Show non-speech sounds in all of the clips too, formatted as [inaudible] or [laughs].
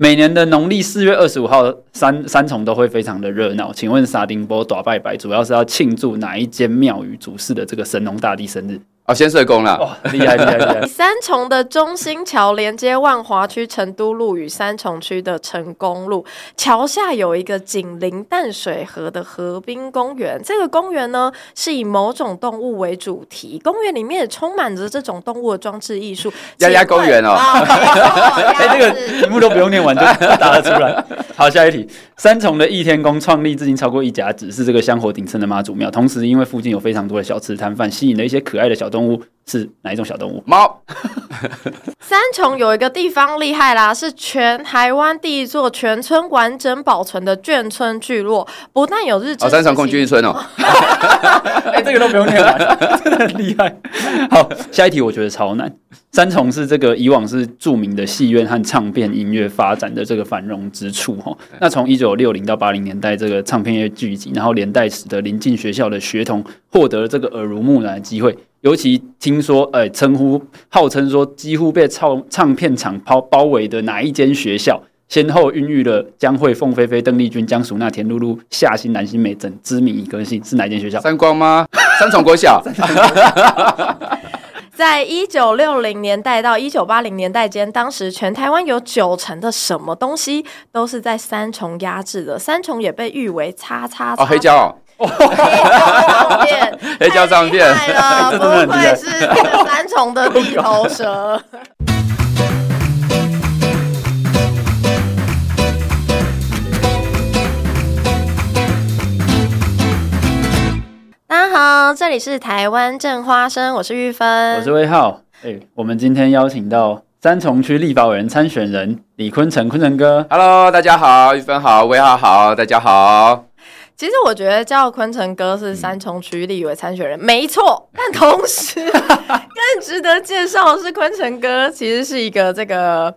每年的农历四月二十五号，三三重都会非常的热闹。请问沙丁波打拜拜主要是要庆祝哪一间庙宇主事的这个神农大帝生日？哦，先社工了，哇，厉害厉害厉害！[laughs] 三重的中心桥连接万华区成都路与三重区的成功路，桥下有一个紧邻淡水河的河滨公园。这个公园呢，是以某种动物为主题，公园里面也充满着这种动物的装置艺术。[laughs] 鸭鸭公园哦，[laughs] 哎，这个题目都不用念完就答得出来。好，下一题，三重的义天宫创立至今超过一甲子，是这个香火鼎盛的妈祖庙。同时，因为附近有非常多的小吃摊贩，吸引了一些可爱的小动物。动物是哪一种小动物？猫。三重有一个地方厉害啦，是全台湾第一座全村完整保存的眷村聚落，不但有日治、哦、三重共聚一村哦。[laughs] 哎，这个都不用念了，[laughs] 真的很厉害。好，下一题我觉得超难。三重是这个以往是著名的戏院和唱片音乐发展的这个繁荣之处哈。那从一九六零到八零年代，这个唱片业聚集，然后连带使得邻近学校的学童获得了这个耳濡目染的机会。尤其听说，呃、欸，称呼号称说几乎被唱唱片厂包包围的哪一间学校，先后孕育了江蕙、凤飞飞、邓丽君、江淑娜、田露露、夏新、南新美等知名歌星，是哪一间学校？三光吗？三重国小。[laughs] 在一九六零年代到一九八零年代间，当时全台湾有九成的什么东西都是在三重压制的，三重也被誉为“叉叉叉”。哦，黑胶哦。黑胶唱片，太厉害了，[laughs] 不愧是这个三重的地头蛇。[laughs] 大家好，这里是台湾正花生，我是玉芬，我是魏浩。哎、欸，我们今天邀请到三重区立法委员参选人李坤城，坤城哥。Hello，大家好，玉芬好，威浩好，大家好。其实我觉得叫坤城哥是三重区立委参选人，没错。[laughs] 但同时更值得介绍的是，坤城哥其实是一个这个。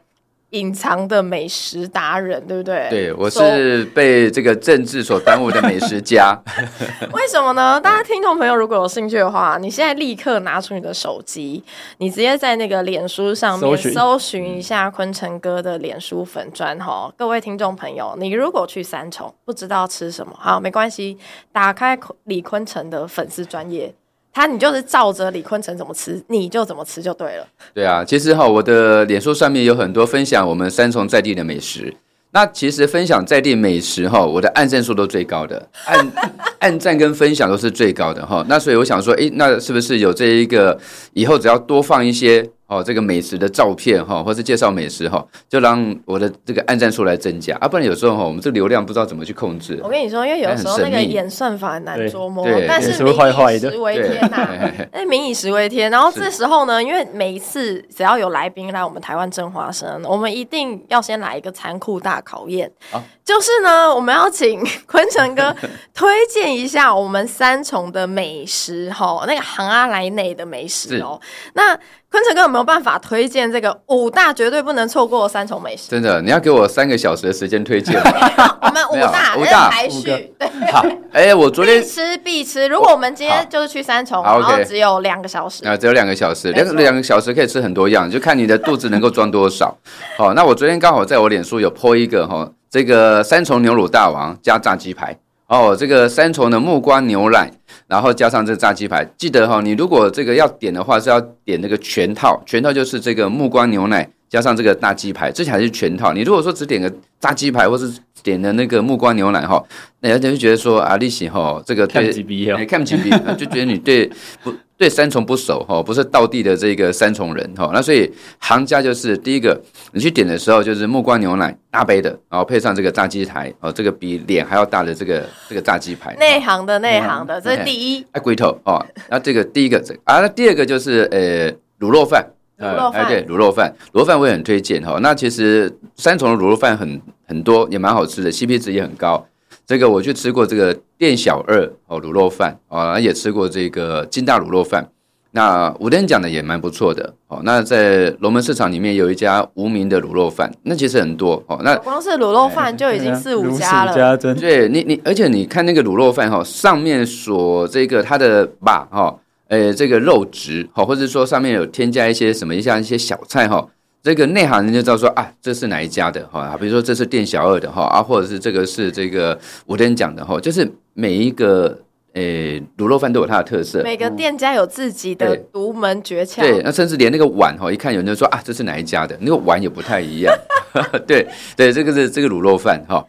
隐藏的美食达人，对不对？对，我是被这个政治所耽误的美食家。[laughs] 为什么呢？大家听众朋友如果有兴趣的话，你现在立刻拿出你的手机，你直接在那个脸书上面搜寻一下坤城哥的脸书粉砖哈。各位听众朋友，你如果去三重不知道吃什么，好，没关系，打开李坤城的粉丝专页。他，你就是照着李坤城怎么吃，你就怎么吃就对了。对啊，其实哈，我的脸书上面有很多分享我们三重在地的美食。那其实分享在地美食哈，我的按赞数都最高的，按 [laughs] 按赞跟分享都是最高的哈。那所以我想说，诶，那是不是有这一个以后只要多放一些？哦，这个美食的照片哈，或是介绍美食哈，就让我的这个按赞数来增加。啊，不然有时候哈，我们这流量不知道怎么去控制。我跟你说，因为有时候那个演算法很难捉摸，但是民以食为天呐、啊，[laughs] 哎，民以食为天。然后这时候呢，因为每一次只要有来宾来我们台湾蒸花生，我们一定要先来一个残酷大考验，啊、就是呢，我们要请坤城哥 [laughs] 推荐一下我们三重的美食哈，那个行阿来内的美食哦，那。坤城哥有没有办法推荐这个五大绝对不能错过的三重美食？真的，你要给我三个小时的时间推荐。[laughs] 我们五大五大排序。对，好，哎、欸，我昨天必吃必吃。如果我们今天就是去三重，然后只有两个小时，啊，只有两个小时，两两个小时可以吃很多样，就看你的肚子能够装多少。[laughs] 好，那我昨天刚好在我脸书有 po 一个哈，这个三重牛乳大王加炸鸡排。哦，这个三重的木瓜牛奶，然后加上这个炸鸡排，记得哈、哦，你如果这个要点的话，是要点那个全套，全套就是这个木瓜牛奶加上这个大鸡排，这才是全套。你如果说只点个炸鸡排，或是点的那个木瓜牛奶哈，那人家就觉得说啊，利息哈，这个对，看不起看不起就觉得你对不。对三重不熟哈，不是道地的这个三重人哈，那所以行家就是第一个，你去点的时候就是木瓜牛奶大杯的，然后配上这个炸鸡排哦，这个比脸还要大的这个这个炸鸡排。内行的内行的，这是第一。哎，龟头哦，那这个第一个这个啊，那第二个就是呃卤肉饭，卤肉饭、呃、对卤肉饭，卤肉饭我也很推荐哈。那其实三重的卤肉饭很很多，也蛮好吃的，CP 值也很高。这个我去吃过这个店小二哦卤肉饭哦，也吃过这个金大卤肉饭。那五灯讲的也蛮不错的哦。那在龙门市场里面有一家无名的卤肉饭，那其实很多哦。那光是卤肉饭就已经四五家了。对，你你而且你看那个卤肉饭哈，上面所这个它的把哈，呃这个肉质哈，或者说上面有添加一些什么像一些小菜哈。这个内行人就知道说啊，这是哪一家的哈？比如说这是店小二的哈啊，或者是这个是这个五天讲的哈，就是每一个诶卤肉饭都有它的特色，每个店家有自己的独门诀窍。对，那甚至连那个碗哈，一看有人就说啊，这是哪一家的？那个碗也不太一样。[laughs] 对对，这个是这个卤肉饭哈。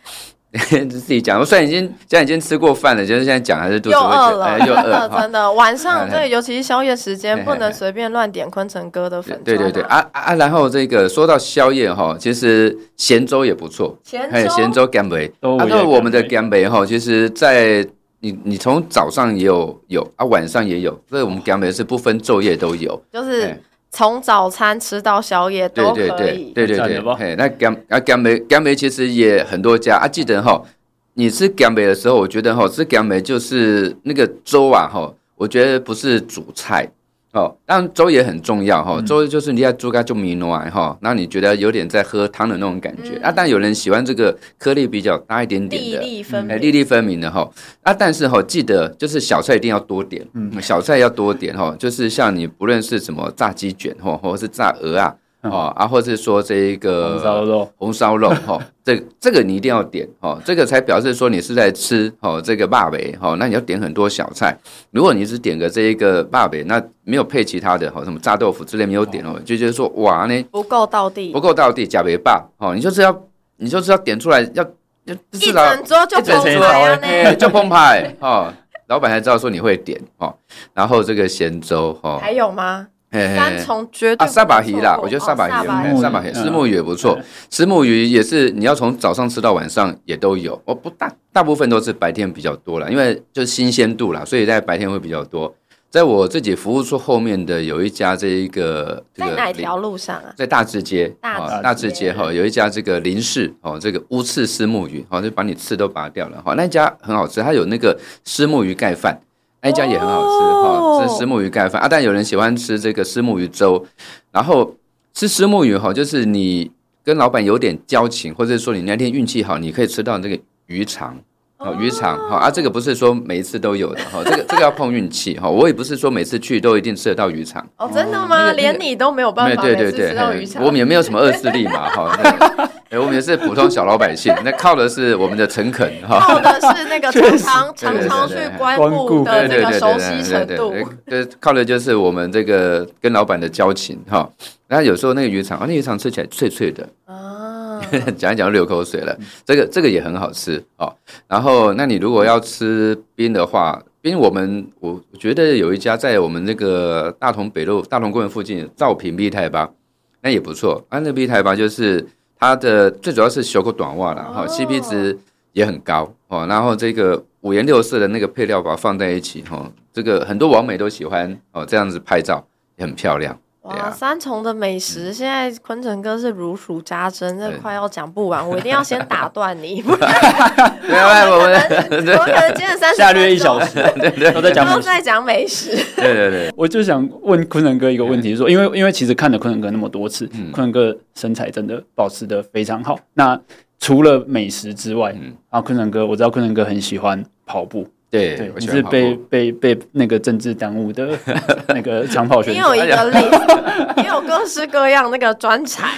[laughs] 自己讲，我虽然已经现在已经吃过饭了，就是现在讲还是肚子会饿了，哎、又饿 [laughs] 了，真的。晚上对，尤其是宵夜时间，不能随便乱点昆城哥的粉。对对对，啊啊，然后这个说到宵夜哈，其实咸粥也不错，咸粥？咸粥干贝，啊，那我们的干贝哈，其实在你你从早上也有有啊，晚上也有，所以我们干贝是不分昼夜都有，就是。从早餐吃到宵夜都可以，对对对对对。嘿，那干啊干梅干梅其实也很多家啊，记得哈，你吃干梅的时候，我觉得哈，吃干梅就是那个粥啊哈，我觉得不是主菜。哦，当然粥也很重要哈，粥就是你要煮个就米暖哈，那你觉得有点在喝汤的那种感觉、嗯、啊？但有人喜欢这个颗粒比较大一点点的，粒粒分明，粒粒分明的哈。啊，但是哈，记得就是小菜一定要多点，嗯，小菜要多点哈，就是像你不论是什么炸鸡卷哈或者是炸鹅啊。哦啊，或者是说这一个红烧肉，红烧肉哈，[laughs] 这这个你一定要点哦，这个才表示说你是在吃哦这个腊味哈，那你要点很多小菜。如果你只点个这一个腊味，那没有配其他的哈，什么炸豆腐之类没有点哦，就觉得说哇呢不够到地，不够到地，假别霸哦，你就是要你就是要点出来要要一整桌就澎湃就澎湃哦，老板才知道说你会点哦，然后这个咸粥哦，还有吗？三重绝对啊，沙巴鱼啦，我觉得沙巴鱼，沙巴鱼，石目鱼也不错。石目鱼也是你要从早上吃到晚上也都有，哦不大，大部分都是白天比较多了，因为就是新鲜度啦，所以在白天会比较多。在我自己服务处后面的有一家这一个，在哪条路上啊？在大智街，大大智街哈，有一家这个林氏哦，这个乌刺虱目鱼，哦就把你刺都拔掉了哈，那家很好吃，它有那个虱目鱼盖饭。那一家也很好吃哈，吃石目鱼盖饭啊，但有人喜欢吃这个石目鱼粥，然后吃石目鱼哈，就是你跟老板有点交情，或者说你那天运气好，你可以吃到这个鱼肠。哦，鱼肠哈啊，这个不是说每一次都有的哈，这个这个要碰运气哈。我也不是说每次去都一定吃得到鱼肠。哦，真的吗？那个、连你都没有办法吃到鱼肠？我们也没有什么恶势力嘛哈。哎，我们也是普通小老百姓，那靠的是我们的诚恳哈。靠的是那个常常常常去光顾的这个熟悉程度。对，靠的就是我们这个跟老板的交情哈。那有时候那个鱼肠啊，那鱼肠吃起来脆脆的啊。[laughs] 讲一讲流口水了，这个这个也很好吃哦。然后，那你如果要吃冰的话，冰我们我觉得有一家在我们那个大同北路大同公园附近，造品必泰吧，那也不错。啊，那必泰吧就是它的最主要是修个短袜了哈，CP 值也很高哦。然后这个五颜六色的那个配料把它放在一起哈，这个很多网美都喜欢哦，这样子拍照也很漂亮。哇，三重的美食，现在昆城哥是如数家珍，这快要讲不完，[laughs] 我一定要先打断你，[laughs] 不然我可能我可能接着三十下略一小时，对 [laughs] 对，我在讲，都在讲美食，对对对，我就想问昆城哥一个问题，说，因为因为其实看了昆城哥那么多次，昆城哥身材真的保持的非常好，那除了美食之外，嗯，然后坤城哥，我知道昆城哥很喜欢跑步。对，对你是被被被那个政治耽误的 [laughs] 那个长跑选手。你有一个例子，你有各式各样那个专才。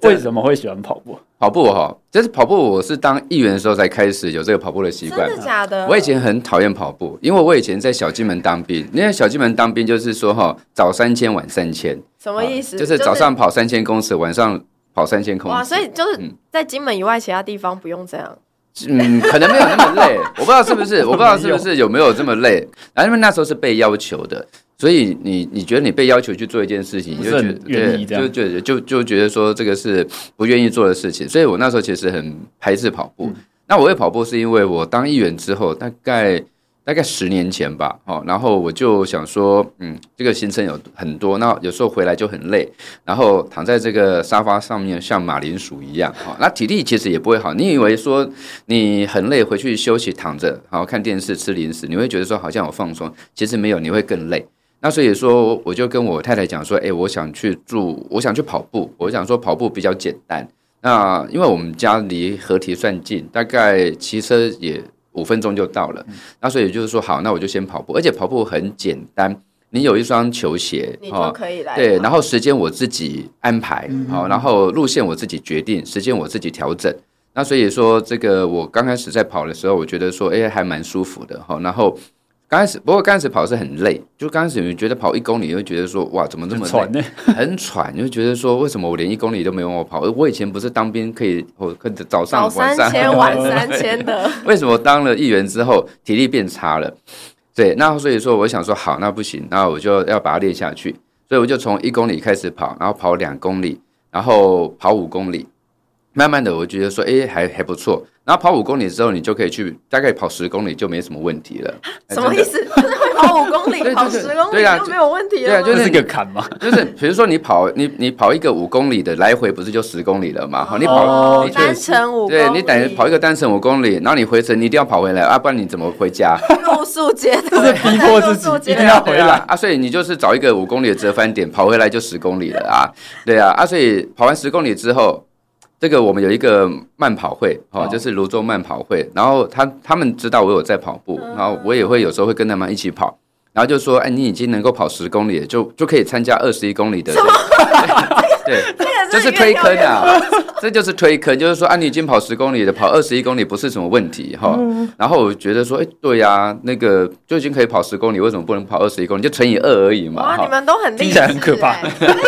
为什么会喜欢跑步？跑步哈，就是跑步。我是当议员的时候才开始有这个跑步的习惯。真的假的？我以前很讨厌跑步，因为我以前在小金门当兵。因为小金门当兵就是说哈，早三千晚三千，什么意思？就是早上跑三千公尺，晚上跑三千公尺。哇，所以就是在金门以外其他地方不用这样。嗯，可能没有那么累，我不知道是不是，[laughs] 我不知道是不是有没有这么累。然后因为那时候是被要求的，所以你你觉得你被要求去做一件事情，你就觉得对，就觉得就就觉得说这个是不愿意做的事情。所以我那时候其实很排斥跑步。那我会跑步是因为我当议员之后，大概。大概十年前吧，哦，然后我就想说，嗯，这个行程有很多，那有时候回来就很累，然后躺在这个沙发上面像马铃薯一样，哈，那体力其实也不会好。你以为说你很累，回去休息躺着，然后看电视吃零食，你会觉得说好像有放松，其实没有，你会更累。那所以说，我就跟我太太讲说，哎，我想去住，我想去跑步，我想说跑步比较简单。那因为我们家离河堤算近，大概骑车也。五分钟就到了，那所以就是说好，那我就先跑步，而且跑步很简单，你有一双球鞋，你就可以来。对，然后时间我自己安排，好，然后路线我自己决定，时间我自己调整。那所以说，这个我刚开始在跑的时候，我觉得说，哎，还蛮舒服的哈。然后刚开始，不过刚开始跑是很累，就刚开始你觉得跑一公里，你会觉得说，哇，怎么这么累？很喘，[laughs] 很喘，你就觉得说，为什么我连一公里都没有我跑？我以前不是当兵可以，我可早上、晚上、三千、晚三千的。[laughs] 为什么当了议员之后体力变差了？对，那所以说我想说，好，那不行，那我就要把它练下去。所以我就从一公里开始跑，然后跑两公里，然后跑五公里。慢慢的，我觉得说，哎，还还不错。然后跑五公里之后，你就可以去大概跑十公里，就没什么问题了。[laughs] 什么意思？就是会跑五公里，[laughs] 跑十公里就没有问题了？对啊，就是一个坎嘛。[laughs] 就是比如说你跑，你你跑一个五公里的来回，不是就十公里了嘛？好，你跑单程五，对你等于跑一个单程五公里，然后你回程你一定要跑回来啊，不然你怎么回家？露宿街头，就是逼迫自己一定要回来啊。所以你就是找一个五公里的折返点，跑回来就十公里了啊。对啊，啊，所以跑完十公里之后。这个我们有一个慢跑会，哦，就是泸州慢跑会。然后他他们知道我有在跑步，然后我也会有时候会跟他们一起跑。然后就说，哎，你已经能够跑十公里，就就可以参加二十一公里的。对，[laughs] [laughs] 这是推坑啊，[laughs] 这就是推坑，就是说啊，你已经跑十公里了，跑二十一公里不是什么问题哈。然后我觉得说，哎，对呀，那个就已经可以跑十公里，为什么不能跑二十一公里？就乘以二而已嘛。哇，你们都很厉害，听起来很可怕。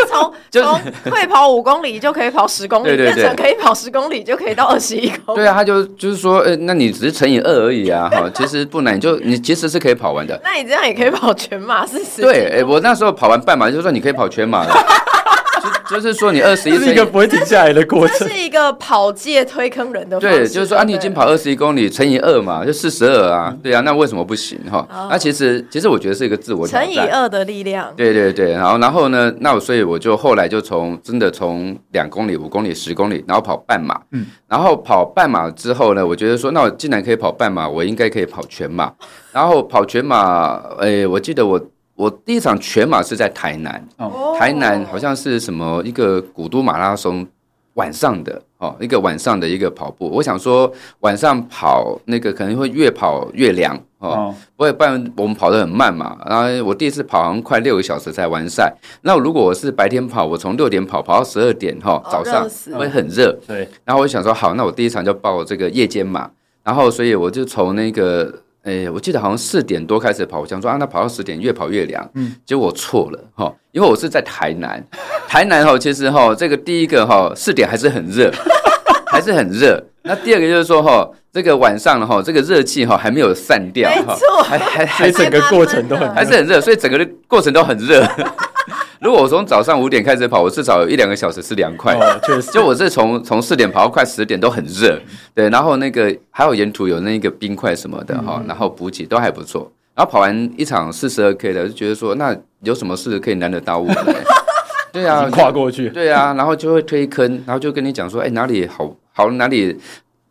从 [laughs] 从会跑五公里就可以跑十公里，变成可以跑十公里就可以到二十一公里。对啊，他就就是说，哎，那你只是乘以二而已啊，哈，其实不难，就你其实是可以跑完的。那你这样也可以跑全马，是？对，哎，我那时候跑完半马，就是说你可以跑全马了。就是说，你 [laughs] 二十一是一个不会停下来的过程，是一个跑界推坑人的。对，就是说啊，你已经跑二十一公里乘以二嘛，就四十二啊。对啊，那为什么不行哈？那其实其实我觉得是一个自我挑战。乘以二的力量。对对对，然后然后呢，那我所以我就后来就从真的从两公里、五公里、十公里，然后跑半马。嗯。然后跑半马之后呢，我觉得说，那我既然可以跑半马，我应该可以跑全马。[laughs] 然后跑全马，哎，我记得我。我第一场全马是在台南，哦，台南好像是什么一个古都马拉松晚上的哦，一个晚上的一个跑步。我想说晚上跑那个可能会越跑越凉哦，不会，不然我们跑得很慢嘛。然后我第一次跑好像快六个小时才完赛。那如果我是白天跑，我从六点跑跑到十二点哈，早上会很热。对。然后我想说好，那我第一场就报这个夜间马。然后所以我就从那个。哎，我记得好像四点多开始跑，我想说啊，那跑到十点越跑越凉，嗯，结果我错了哈，因为我是在台南，台南哈，其实哈，这个第一个哈，四点还是很热，[laughs] 还是很热。那第二个就是说哈，这个晚上哈，这个热气哈还没有散掉，没错，还还还整个过程都很还是很热，所以整个的过程都很热。[laughs] 如果我从早上五点开始跑，我至少有一两个小时是凉快的。确实，就我是从从四点跑到快十点都很热，对。然后那个还有沿途有那个冰块什么的哈，然后补给都还不错。然后跑完一场四十二 K 的，就觉得说那有什么事可以难得到我？[laughs] 对啊，跨过去。对啊，然后就会推坑，然后就跟你讲说，哎，哪里好好哪里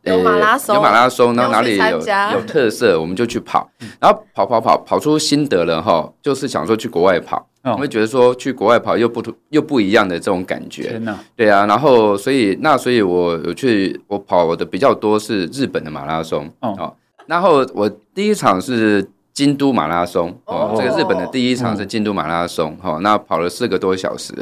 有马拉松，有马拉松，然后哪里有有特色，我们就去跑。然后跑跑跑跑出心得了哈，就是想说去国外跑。我会觉得说去国外跑又不又不一样的这种感觉，天哪，对啊，然后所以那所以我有去我跑的比较多是日本的马拉松哦，然后我第一场是京都马拉松哦，这个日本的第一场是京都马拉松哈，那跑了四个多小时，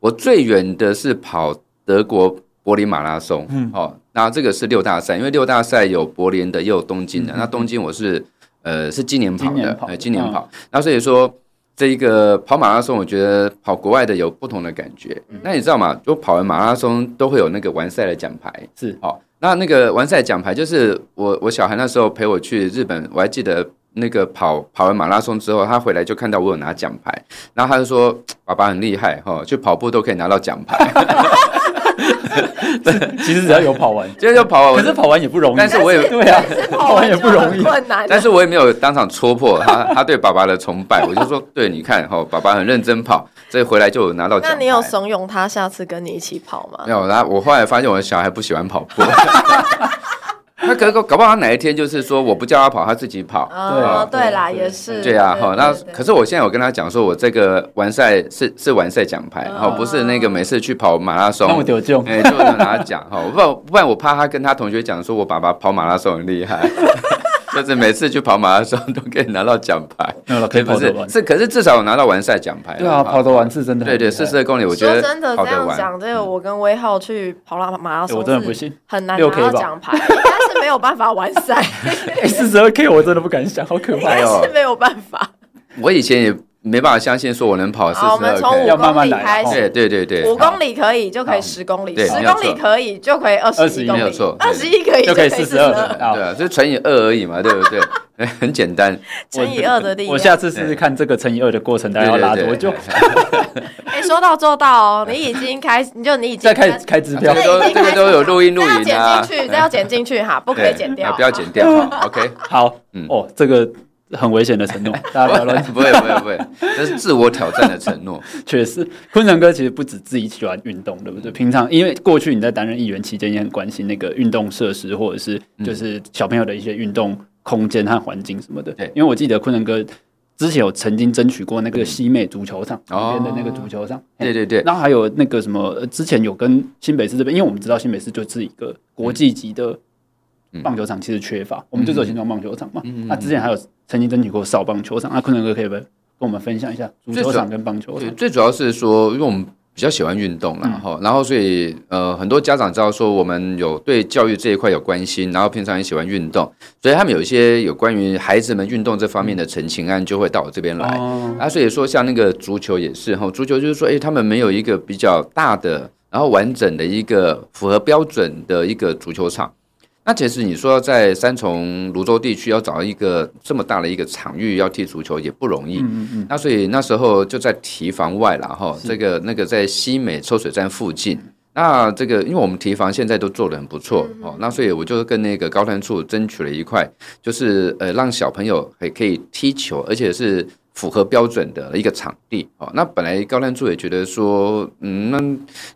我最远的是跑德国柏林马拉松，嗯，哦，那这个是六大赛，因为六大赛有柏林的也有东京的，那东京我是呃是今年跑的，呃今年跑，那所以说。这一个跑马拉松，我觉得跑国外的有不同的感觉。那你知道吗？就跑完马拉松都会有那个完赛的奖牌，是哦。那那个完赛奖牌就是我我小孩那时候陪我去日本，我还记得那个跑跑完马拉松之后，他回来就看到我有拿奖牌，然后他就说：“爸爸很厉害哈，去跑步都可以拿到奖牌。” [laughs] [laughs] 其实只要有跑完，今天就跑完，可是跑完也不容易。但是我也对啊，跑完也不容易，但是我也没有当场戳破他 [laughs] 他对爸爸的崇拜。我就说，对，你看哈，爸爸很认真跑，所以回来就有拿到奖。那你有怂恿他下次跟你一起跑吗？没有，然后我后来发现我的小孩不喜欢跑步。[laughs] 他可搞搞不好他哪一天就是说我不叫他跑，他自己跑。哦，对啦，也是。对啊，哈，那可是我现在有跟他讲说，我这个完赛是是完赛奖牌，哦，不是那个每次去跑马拉松。那么丢就哎，就拿他讲哈，不然不然我怕他跟他同学讲说我爸爸跑马拉松很厉害。[laughs] [laughs] 就是每次去跑马拉松都可以拿到奖牌，[laughs] 可以跑得完。是，可是至少我拿到完赛奖牌。对啊，跑得完是真的。对对，四十二公里，我觉得真的这样讲，这个我跟威浩去跑了马拉松，我真的不信，很难拿到奖牌，[laughs] 应该是没有办法完赛。四十二 K 我真的不敢想，好可怕哦，是没有办法。我以前也。没办法相信说我能跑四十二 K，我们从五公里开始，对对对对，五公里可以就可以十公里，十公里可以就可以二十一公里，没有错，二十一可以就可以四十二，对啊，就乘以二而已嘛，对不对？[laughs] 很简单，乘以二的力量。我下次试试看这个乘以二的过程，大概要拉多久？[laughs] 哎，说到做到哦，你已经开，你就你已经在开开支票，这个都有录音录影啊，剪进去，这要剪进去哈，不可以剪掉，不要剪掉，OK，[laughs] 好，嗯，哦，这个。很危险的承诺，[laughs] 大家不要乱。[laughs] 不会不会不会，这是自我挑战的承诺。[laughs] 确实，坤成哥其实不止自己喜欢运动，对不对？平常因为过去你在担任议员期间，也很关心那个运动设施，或者是就是小朋友的一些运动空间和环境什么的。对，因为我记得坤成哥之前有曾经争取过那个西美足球场旁边的那个足球场。对对对。然后还有那个什么，之前有跟新北市这边，因为我们知道新北市就是一个国际级的。棒球场其实缺乏，我们就只有新庄棒球场嘛。那之前还有曾经争取过少棒球场，那坤成哥可以不可以跟我们分享一下足球场跟棒球场？最主要是说，因为我们比较喜欢运动，然后然后所以呃很多家长知道说我们有对教育这一块有关心，然后平常也喜欢运动，所以他们有一些有关于孩子们运动这方面的陈情案就会到我这边来。啊，所以说像那个足球也是哈，足球就是说，哎，他们没有一个比较大的，然后完整的一个符合标准的一个足球场。那其实你说在三重泸州地区要找到一个这么大的一个场域要踢足球也不容易。嗯嗯。那所以那时候就在堤防外了哈，这个那个在西美抽水站附近。那这个因为我们堤防现在都做得很不错哦，那所以我就跟那个高端处争取了一块，就是呃让小朋友还可以踢球，而且是。符合标准的一个场地。哦，那本来高端处也觉得说，嗯，那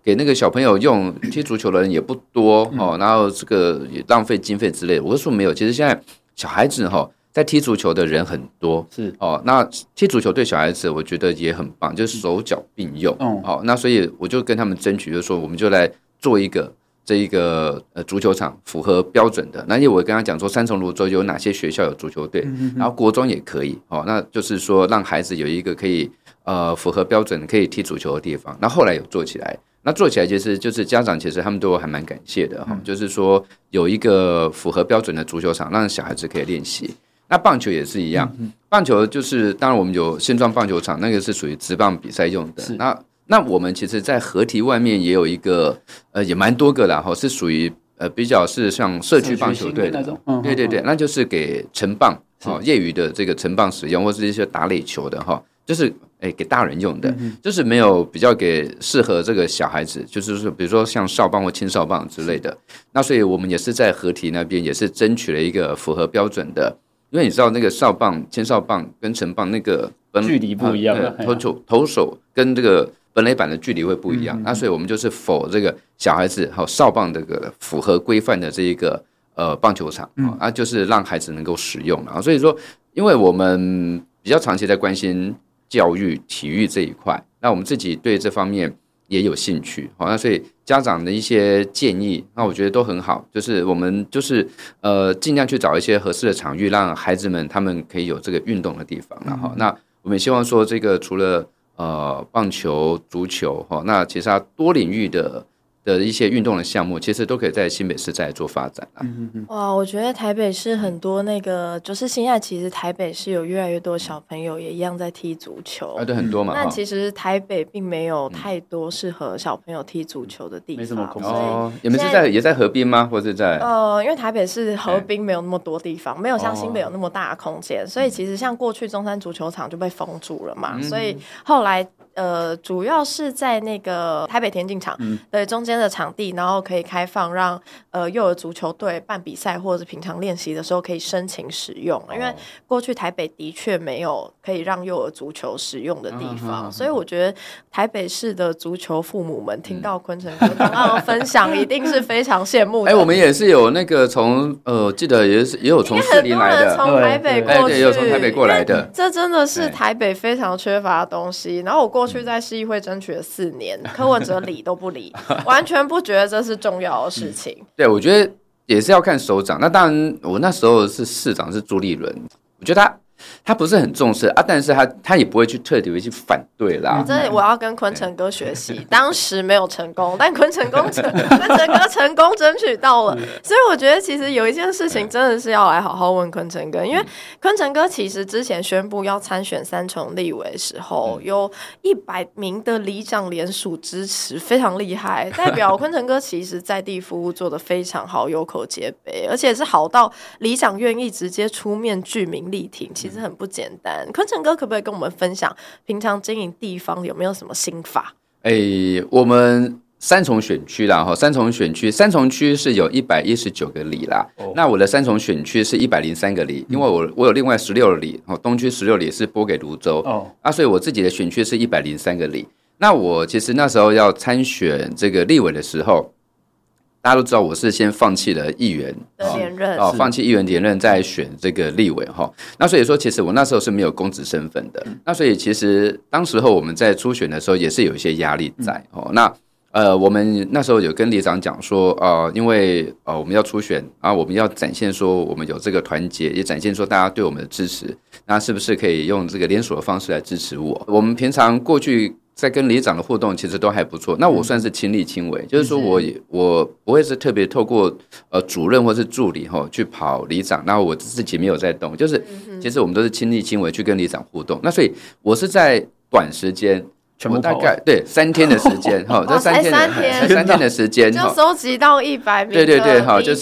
给那个小朋友用踢足球的人也不多哦，然后这个也浪费经费之类的。我说没有，其实现在小孩子哈在踢足球的人很多，是。哦，那踢足球对小孩子我觉得也很棒，就是手脚并用，哦，好，那所以我就跟他们争取，就是说我们就来做一个。这一个呃足球场符合标准的，那因为我跟他讲说，三重芦洲有哪些学校有足球队，嗯、然后国中也可以。哦，那就是说让孩子有一个可以呃符合标准可以踢足球的地方。那后来有做起来，那做起来其实就是家长其实他们都还蛮感谢的哈，嗯、就是说有一个符合标准的足球场，让小孩子可以练习。那棒球也是一样，嗯、棒球就是当然我们有新庄棒球场，那个是属于职棒比赛用的，是。那。那我们其实，在合体外面也有一个，呃，也蛮多个的哈，是属于呃比较是像社区棒球队的。那种，对对对，那就是给城棒哦业余的这个城棒使用，或是一些打垒球的哈，就是诶给大人用的，就是没有比较给适合这个小孩子，就是说比如说像少棒或青少棒之类的。那所以我们也是在合体那边也是争取了一个符合标准的，因为你知道那个少棒、青少棒跟城棒那个距离不一样，投手投手跟这个。本垒板的距离会不一样，嗯、那所以我们就是否这个小孩子和少棒这个符合规范的这一个呃棒球场，嗯、啊，就是让孩子能够使用啊。所以说，因为我们比较长期在关心教育体育这一块，那我们自己对这方面也有兴趣，好，那所以家长的一些建议，那我觉得都很好，就是我们就是呃尽量去找一些合适的场域，让孩子们他们可以有这个运动的地方，然后、嗯、那我们也希望说这个除了呃，棒球、足球，哈，那其实它多领域的的一些运动的项目，其实都可以在新北市再做发展啊。哇，我觉得台北市很多那个，就是现在其实台北市有越来越多小朋友也一样在踢足球啊，对，很多嘛。那其实台北并没有太多适合小朋友踢足球的地方，没什么空哦。你们是在也在河滨吗？或者在？呃，因为台北市河滨没有那么多地方，没有像新北有那么大的空间，所以其实像过去中山足球场就被封住了嘛，所以后来。呃，主要是在那个台北田径场，嗯、对中间的场地，然后可以开放让呃幼儿足球队办比赛或者是平常练习的时候可以申请使用，哦、因为过去台北的确没有可以让幼儿足球使用的地方，嗯、所以我觉得台北市的足球父母们听到昆城哥刚刚的分享，一定是非常羡慕的。哎、欸，我们也是有那个从呃，记得也是也有从市里来的，从台北过去，对，也有从台北过来的，这真的是台北非常缺乏的东西。然后我过。去在市议会争取了四年，[laughs] 柯文哲理都不理，完全不觉得这是重要的事情。对，我觉得也是要看首长。那当然，我那时候是市长是朱立伦，我觉得他。他不是很重视啊，但是他他也不会去特地去反对啦。这我要跟坤城哥学习，当时没有成功，[laughs] 但坤城哥成坤城哥 [laughs] 成功争取到了。所以我觉得其实有一件事情真的是要来好好问坤城哥，因为坤城哥其实之前宣布要参选三重立委的时候，有一百名的里长联署支持，非常厉害，[laughs] 代表坤城哥其实在地服务做的非常好，有口皆碑，而且是好到里长愿意直接出面具名力挺。其实很不简单，坤城哥可不可以跟我们分享平常经营地方有没有什么心法？哎、欸，我们三重选区啦，哈，三重选区，三重区是有一百一十九个里啦。哦、那我的三重选区是一百零三个里，因为我我有另外十六里，哦，东区十六里是拨给泸州，哦，啊，所以我自己的选区是一百零三个里。那我其实那时候要参选这个立委的时候。大家都知道，我是先放弃了议员连任哦，放弃议员连任，再选这个立委哈。那所以说，其实我那时候是没有公职身份的。那所以其实当时候我们在初选的时候，也是有一些压力在哦。那呃，我们那时候有跟里长讲说，呃，因为呃我们要初选啊，我们要展现说我们有这个团结，也展现说大家对我们的支持。那是不是可以用这个连锁的方式来支持我？我们平常过去。在跟里长的互动其实都还不错，那我算是亲力亲为，嗯、就是说我也我不会是特别透过呃主任或是助理哈去跑里长，然后我自己没有在动，就是其实我们都是亲力亲为去跟里长互动，那所以我是在短时间。全部大概对三天的时间 [laughs] 哈，这三天 [laughs] 三天的时间就收集到一百名，对对对，哈，就是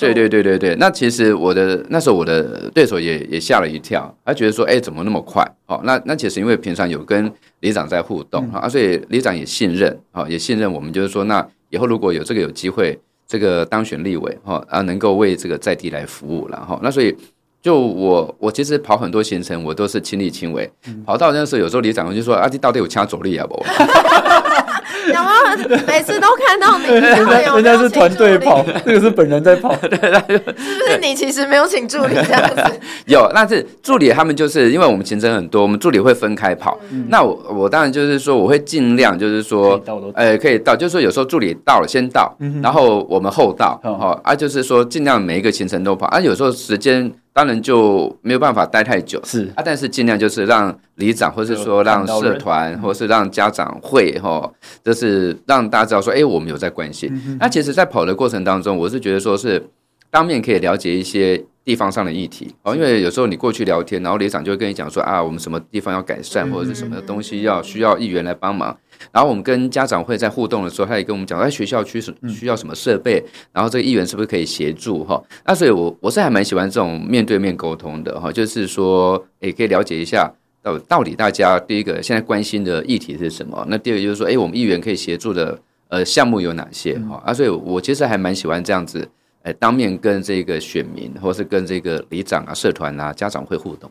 对对对对对。那其实我的那时候我的对手也也吓了一跳，他觉得说，哎，怎么那么快？哦，那那其实因为平常有跟里长在互动啊，所以里长也信任啊，也信任我们，就是说，那以后如果有这个有机会，这个当选立委哈啊，能够为这个在地来服务了哈，那所以。就我，我其实跑很多行程，我都是亲力亲为。嗯、跑到那时候，有时候李长就说：“啊，你到底有掐左力啊不？” [laughs] 有啊，每次都看到你，[laughs] 人家是团队跑，这个是本人在跑。[laughs] 对，是不是你其实没有请助理这样子？有，那是助理他们就是因为我们行程很多，我们助理会分开跑。嗯、那我我当然就是说，我会尽量就是说，哎、欸，可以到，就是说有时候助理到了先到，嗯、然后我们后到，哦，啊，就是说尽量每一个行程都跑。啊，有时候时间。当然就没有办法待太久，是。啊，但是尽量就是让里长，或是说让社团，或是让家长会，哈，就是让大家知道说，哎，我们有在关心。嗯、那其实，在跑的过程当中，我是觉得说是当面可以了解一些地方上的议题哦，因为有时候你过去聊天，然后里长就会跟你讲说啊，我们什么地方要改善，或者是什么东西要需要议员来帮忙。然后我们跟家长会在互动的时候，他也跟我们讲，在学校区是需要什么设备，然后这个议员是不是可以协助哈？那所以我我是还蛮喜欢这种面对面沟通的哈，就是说也可以了解一下到到底大家第一个现在关心的议题是什么，那第二个就是说，哎，我们议员可以协助的呃项目有哪些哈？啊，所以我其实还蛮喜欢这样子，哎，当面跟这个选民或是跟这个里长啊、社团啊、家长会互动。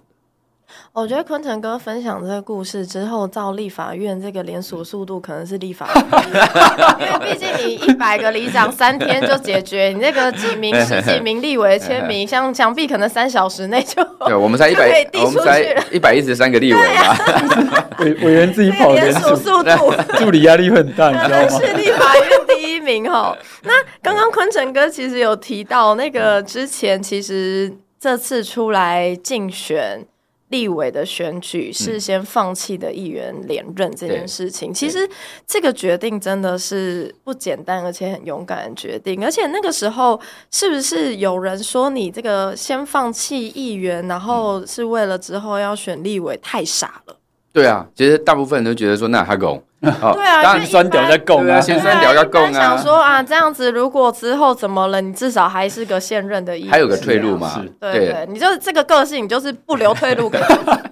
我觉得昆城哥分享这个故事之后，照立法院这个连署速度可能是立法院，[laughs] 因为毕竟你一百个里长三天就解决，你那个几名十几名立委签名，像墙壁可能三小时内就对，我们才一百，[laughs] 我们才一百一十三个立委嘛，[laughs] 委委员自己跑连署速度，助理压力会很大，你知道吗？是立法院第一名哦。那刚刚昆城哥其实有提到，那个之前其实这次出来竞选。立委的选举事先放弃的议员连任这件事情，嗯、其实这个决定真的是不简单，而且很勇敢的决定。而且那个时候，是不是有人说你这个先放弃议员，然后是为了之后要选立委，太傻了？对啊，其实大部分人都觉得说那还够。哦、对啊，当然酸屌在供啊，先酸屌要供啊。想说啊，这样子如果之后怎么了，你至少还是个现任的还有个退路嘛。是对，对对，你就是这个个性，你就是不留退路给。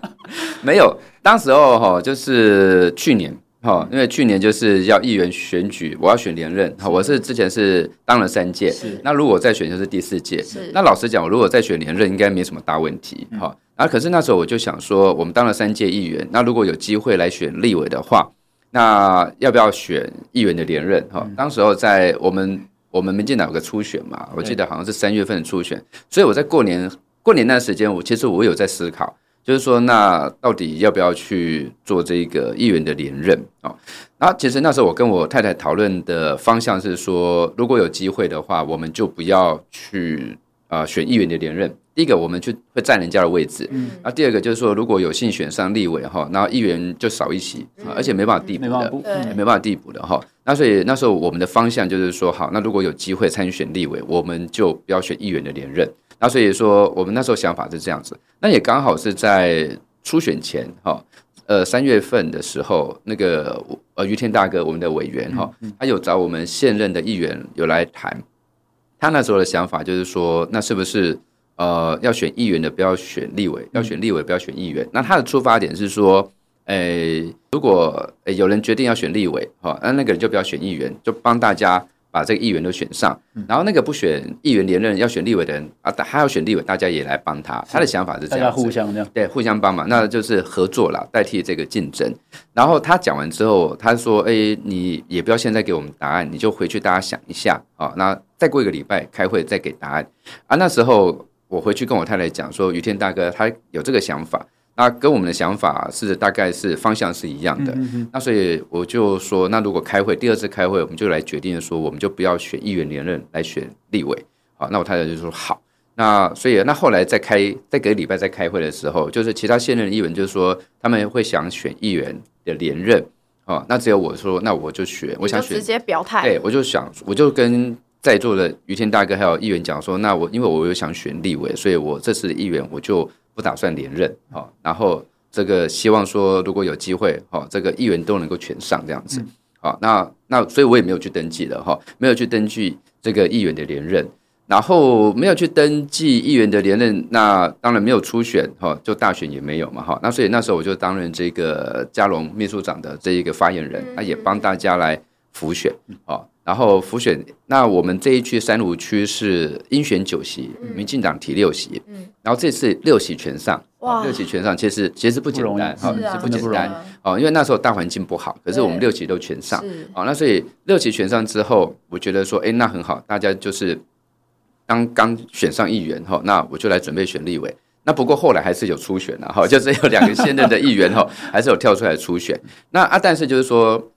[laughs] 没有，当时候哈，就是去年哈，因为去年就是要议员选举，我要选连任哈，我是之前是当了三届，是那如果再选就是第四届。是那老实讲，我如果再选连任，应该没什么大问题哈。嗯、然后可是那时候我就想说，我们当了三届议员，那如果有机会来选立委的话。那要不要选议员的连任？哈，当时候在我们我们民进党有个初选嘛，我记得好像是三月份的初选，所以我在过年过年那段时间，我其实我有在思考，就是说，那到底要不要去做这个议员的连任啊？然后其实那时候我跟我太太讨论的方向是说，如果有机会的话，我们就不要去啊选议员的连任。第一个，我们去会占人家的位置。嗯。那，第二个就是说，如果有幸选上立委哈，然后议员就少一席，而且没办法递补的，没办法递补的哈。那所以那时候我们的方向就是说，好，那如果有机会参选立委，我们就不要选议员的连任。那所以说，我们那时候想法是这样子。那也刚好是在初选前哈，呃，三月份的时候，那个呃，于天大哥，我们的委员哈，他有找我们现任的议员有来谈。他那时候的想法就是说，那是不是呃要选议员的不要选立委，要选立委不要选议员？那他的出发点是说，诶，如果有人决定要选立委哈，那那个人就不要选议员，就帮大家。把这个议员都选上，然后那个不选议员连任要选立委的人啊，他要选立委，大家也来帮他。他的想法是这样，大家互相这样，对，互相帮忙，那就是合作了，代替这个竞争。然后他讲完之后，他说：“哎，你也不要现在给我们答案，你就回去大家想一下啊。那再过一个礼拜开会再给答案啊。”那时候我回去跟我太太讲说：“于天大哥他有这个想法。”那跟我们的想法是大概是方向是一样的，那所以我就说，那如果开会第二次开会，我们就来决定说，我们就不要选议员连任，来选立委。好，那我太太就说好。那所以那后来再开再隔礼拜再开会的时候，就是其他现任的议员就是说他们会想选议员的连任。哦，那只有我说，那我就选，我想选直接表态。对，我就想，我就跟在座的于天大哥还有议员讲说，那我因为我有想选立委，所以我这次的议员我就。不打算连任，好，然后这个希望说如果有机会，好，这个议员都能够全上这样子，好，那那所以我也没有去登记了哈，没有去登记这个议员的连任，然后没有去登记议员的连任，那当然没有初选哈，就大选也没有嘛哈，那所以那时候我就担任这个嘉龙秘书长的这一个发言人，那也帮大家来辅选，好。然后浮选，那我们这一区三芦区是应选九席，民进党提六席，嗯，然后这次六席全上，哇，六席全上，其实其实不简单，哈，是不简单，哦，因为那时候大环境不好，可是我们六席都全上，哦，那所以六席全上之后，我觉得说，哎，那很好，大家就是刚刚选上议员，哈，那我就来准备选立委，那不过后来还是有初选了，哈，就是有两个现任的议员，哈，[laughs] 还是有跳出来初选，那啊，但是就是说。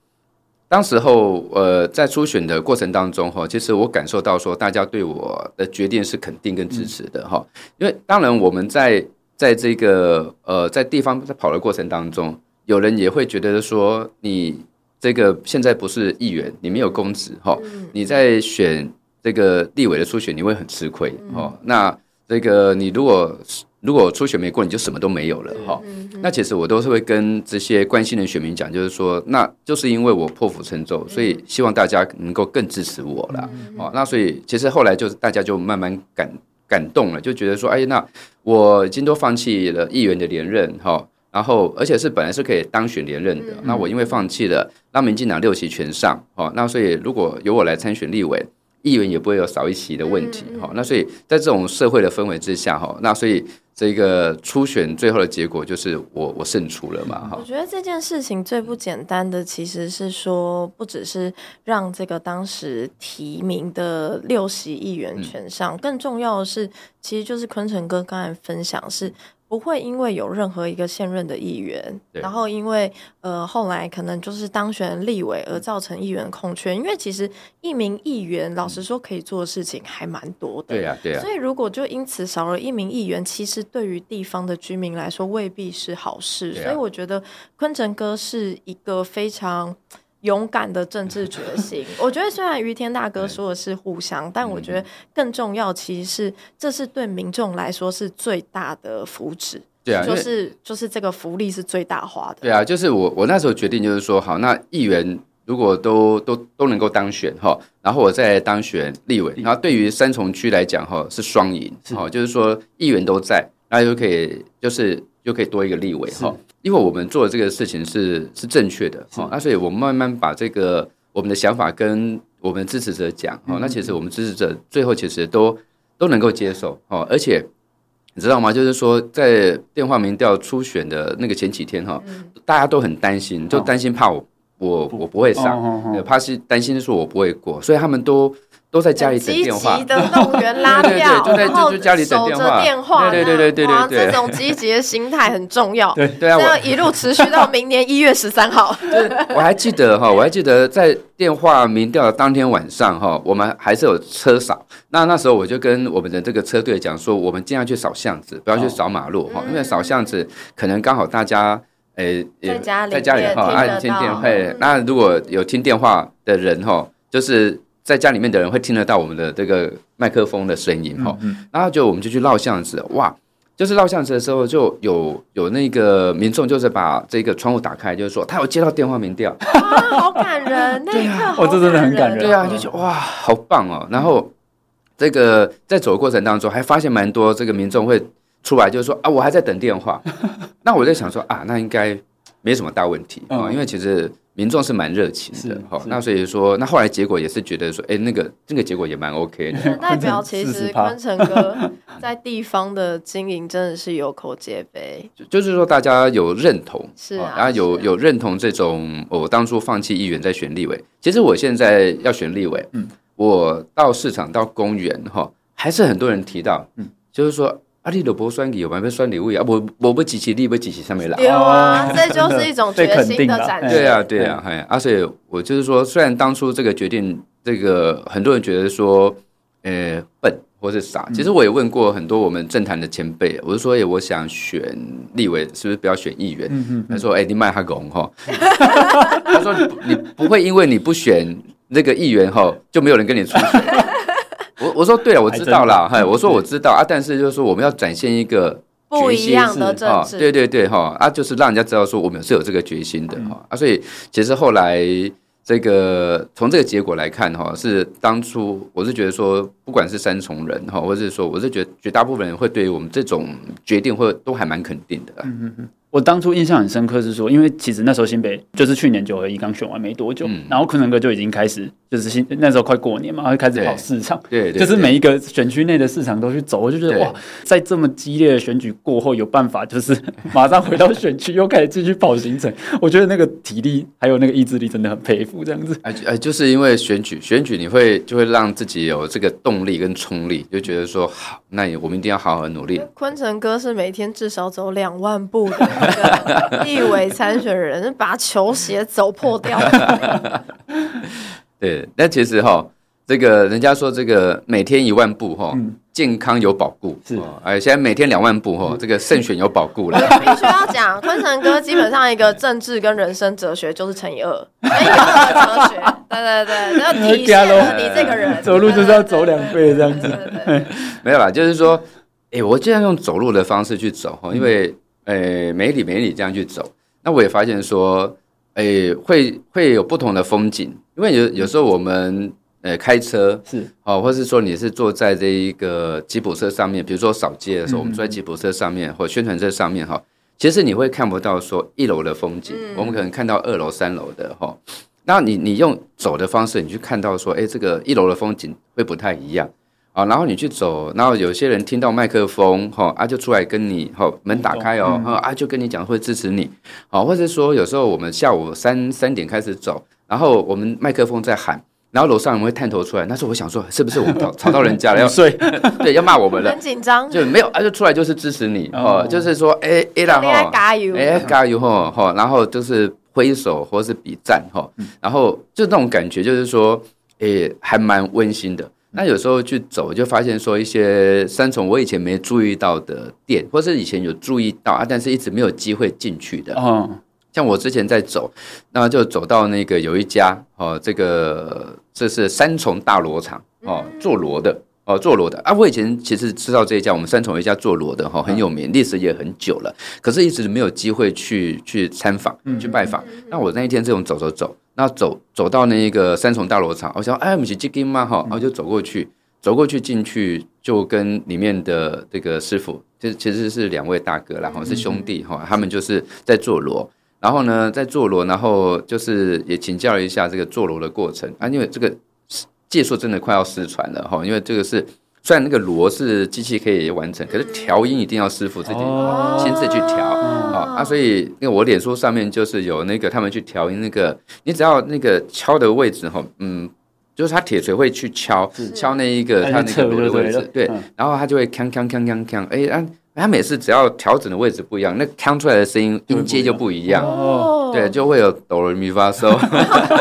当时候，呃，在初选的过程当中，哈，其实我感受到说，大家对我的决定是肯定跟支持的，哈。因为当然我们在在这个呃在地方在跑的过程当中，有人也会觉得说，你这个现在不是议员，你没有公职，哈，你在选这个立委的初选，你会很吃亏，哈。那这个你如果。如果初选没过，你就什么都没有了哈。那其实我都是会跟这些关心的选民讲，就是说，那就是因为我破釜沉舟，所以希望大家能够更支持我了。哦，那所以其实后来就是大家就慢慢感感动了，就觉得说，哎，那我已经都放弃了议员的连任哈，然后而且是本来是可以当选连任的，那我因为放弃了，让民进党六席全上，哦，那所以如果由我来参选立委，议员也不会有少一席的问题，哈。那所以在这种社会的氛围之下，哈，那所以。这个初选最后的结果就是我我胜出了嘛哈。我觉得这件事情最不简单的其实是说，不只是让这个当时提名的六席议员全上，嗯、更重要的是，其实就是坤城哥刚才分享是。不会因为有任何一个现任的议员，然后因为呃后来可能就是当选立委而造成议员空缺，因为其实一名议员老实说可以做的事情还蛮多的，对呀对呀。所以如果就因此少了一名议员，其实对于地方的居民来说未必是好事。啊、所以我觉得坤城哥是一个非常。勇敢的政治决心，[laughs] 我觉得虽然于天大哥说的是互相，但我觉得更重要，其实是这是对民众来说是最大的福祉。对啊，就是就是这个福利是最大化的。对啊，就是我我那时候决定就是说，好，那议员如果都都都能够当选哈，然后我再当选立委，然后对于三重区来讲哈是双赢，好，就是说议员都在，那就可以就是就可以多一个立委哈。因为我们做的这个事情是是正确的，好是，那所以我们慢慢把这个我们的想法跟我们支持者讲，好、嗯，那其实我们支持者最后其实都都能够接受，哦，而且你知道吗？就是说在电话民调初选的那个前几天，哈，大家都很担心，就担心怕我我我不会上，怕是担心说我不会过，所以他们都。都在家里等电话，积极的动员拉 [laughs] 票，就在就家里等电话，守着电话，对对对对对对，这种积极的心态很重要。对对啊，这样一路持续到明年一月十三号。[laughs] 我还记得哈，我还记得在电话民调的当天晚上哈，我们还是有车扫。那那时候我就跟我们的这个车队讲说，我们尽量去扫巷子，不要去扫马路哈，因为扫巷子可能刚好大家诶在家里在家里哈爱听电话，那如果有听电话的人哈，就是。在家里面的人会听得到我们的这个麦克风的声音哈，然后就我们就去绕巷子，哇，就是绕巷子的时候就有有那个民众就是把这个窗户打开，就是说他有接到电话民调，[laughs] 哇，好感人，那一刻，我这真的很感人，对啊，就觉得哇，好棒哦。然后这个在走的过程当中，还发现蛮多这个民众会出来，就是说啊，我还在等电话。那我在想说啊，那应该没什么大问题啊，因为其实。民众是蛮热情的，哈，那所以说，那后来结果也是觉得说，哎、欸，那个那个结果也蛮 OK 的，代 [laughs] 表其实坤城哥在地方的经营真的是有口皆碑，[laughs] 就是说大家有认同，是啊，然后有有认同这种，我当初放弃议员在选立委，其实我现在要选立委，嗯，我到市场到公园哈，还是很多人提到，嗯，就是说。啊，你都不选举，有没有选立委啊？我我不支持你，不支持上面来。有啊，这就是一种决心的展现。对啊，对啊，哎，而且我就是说，虽然当初这个决定，这个很多人觉得说，呃，笨或是傻。其实我也问过很多我们政坛的前辈，我就说，哎，我想选立委，是不是不要选议员？嗯嗯。他说，哎，你卖哈拱哈。[laughs] 他说，你你不会因为你不选那个议员哈，就没有人跟你出选。我我说对了，我知道了，嘿，我说我知道啊，但是就是说我们要展现一个不一样的政治，对对对哈啊，就是让人家知道说我们是有这个决心的哈啊，所以其实后来这个从这个结果来看哈，是当初我是觉得说，不管是三重人哈，或者是说我是觉得绝大部分人会对于我们这种决定会都还蛮肯定的。嗯嗯嗯。我当初印象很深刻是说，因为其实那时候新北就是去年九合一刚选完没多久，嗯、然后坤成哥就已经开始就是新那时候快过年嘛，然后开始跑市场，对，对对，就是每一个选区内的市场都去走，我就觉得哇，在这么激烈的选举过后，有办法就是马上回到选区又开始继续跑行程，[laughs] 我觉得那个体力还有那个意志力真的很佩服，这样子。哎哎，就是因为选举，选举你会就会让自己有这个动力跟冲力，就觉得说好，那我们一定要好好努力。坤成哥是每天至少走两万步的。[laughs] 立委参选人把球鞋走破掉。[laughs] 对，那其实哈，这个人家说这个每天一万步哈，健康有保固是。哎，现在每天两万步哈，这个胜选有保固了。必须要讲，坤成哥基本上一个政治跟人生哲学就是乘以二，乘以二的哲学。对对对，要体现了你这个人 [laughs] 走路就是要走两倍这样子。没有啦，就是说，哎，我尽量用走路的方式去走哈，因为。诶，每里每里这样去走，那我也发现说，诶，会会有不同的风景，因为有有时候我们呃开车是。哦，或是说你是坐在这一个吉普车上面，比如说扫街的时候，嗯、我们坐在吉普车上面或宣传车上面哈，其实你会看不到说一楼的风景，嗯、我们可能看到二楼、三楼的哈，那你你用走的方式，你去看到说，诶，这个一楼的风景会不太一样。啊，然后你去走，然后有些人听到麦克风，哈啊就出来跟你，哈门打开哦，哈啊就跟你讲会支持你，好，或者说有时候我们下午三三点开始走，然后我们麦克风在喊，然后楼上人会探头出来，那时候我想说是不是我们吵 [laughs] 吵到人家了？要睡，[laughs] 对，要骂我们了，很紧张，就没有啊就出来就是支持你，哦，就是说哎哎啦哈，加油，哎加油哈哈，然后就是挥手或是比赞哈，然后就那种感觉就是说，哎还蛮温馨的。那有时候去走，就发现说一些三重我以前没注意到的店，或是以前有注意到啊，但是一直没有机会进去的。哦，像我之前在走，那就走到那个有一家哦，这个这是三重大罗厂哦，做螺的哦，做螺的啊。我以前其实知道这一家，我们三重有一家做螺的哈，很有名，历史也很久了，可是一直没有机会去去参访、去拜访。那我那一天这种走走走。那走走到那个三重大罗厂，我想，哎，我们是基金吗？哈，然后就走过去，走过去进去，就跟里面的这个师傅，其实其实是两位大哥，然后是兄弟哈，他们就是在做罗，然后呢，在做罗，然后就是也请教了一下这个做罗的过程啊，因为这个技术真的快要失传了哈，因为这个是。虽然那个螺是机器可以完成，可是调音一定要师傅自己亲自去调啊啊！所以那个我脸书上面就是有那个他们去调音，那个你只要那个敲的位置哈，嗯，就是他铁锤会去敲敲那一个他那个锣的位置，对，然后他就会锵锵锵锵锵，哎，他他每次只要调整的位置不一样，那锵出来的声音音阶就不一样，哦，对，就会有哆来咪发嗦，